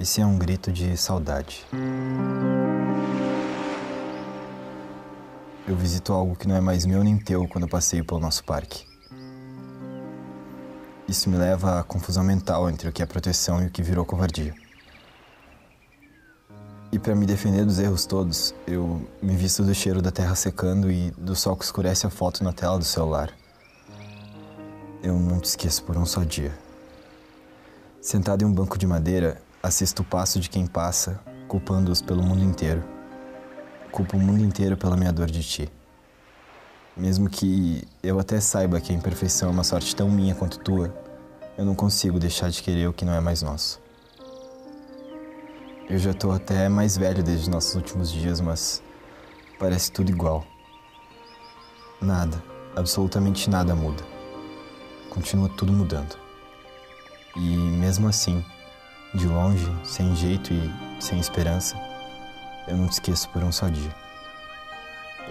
Esse é um grito de saudade. Eu visito algo que não é mais meu nem teu quando eu passeio pelo nosso parque. Isso me leva à confusão mental entre o que é proteção e o que virou covardia. E para me defender dos erros todos, eu me visto do cheiro da terra secando e do sol que escurece a foto na tela do celular. Eu não te esqueço por um só dia. Sentado em um banco de madeira, assisto o passo de quem passa, culpando-os pelo mundo inteiro. Culpo o mundo inteiro pela minha dor de ti. Mesmo que eu até saiba que a imperfeição é uma sorte tão minha quanto tua, eu não consigo deixar de querer o que não é mais nosso. Eu já tô até mais velho desde nossos últimos dias, mas parece tudo igual. Nada, absolutamente nada muda. Continua tudo mudando. E mesmo assim, de longe, sem jeito e sem esperança, eu não te esqueço por um só dia.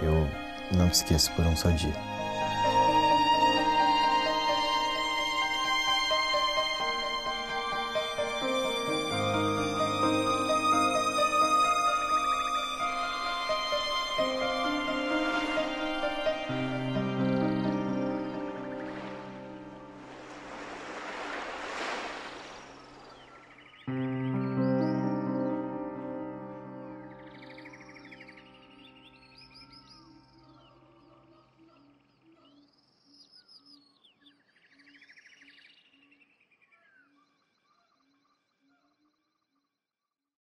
Eu não te esqueço por um só dia. Mm-hmm.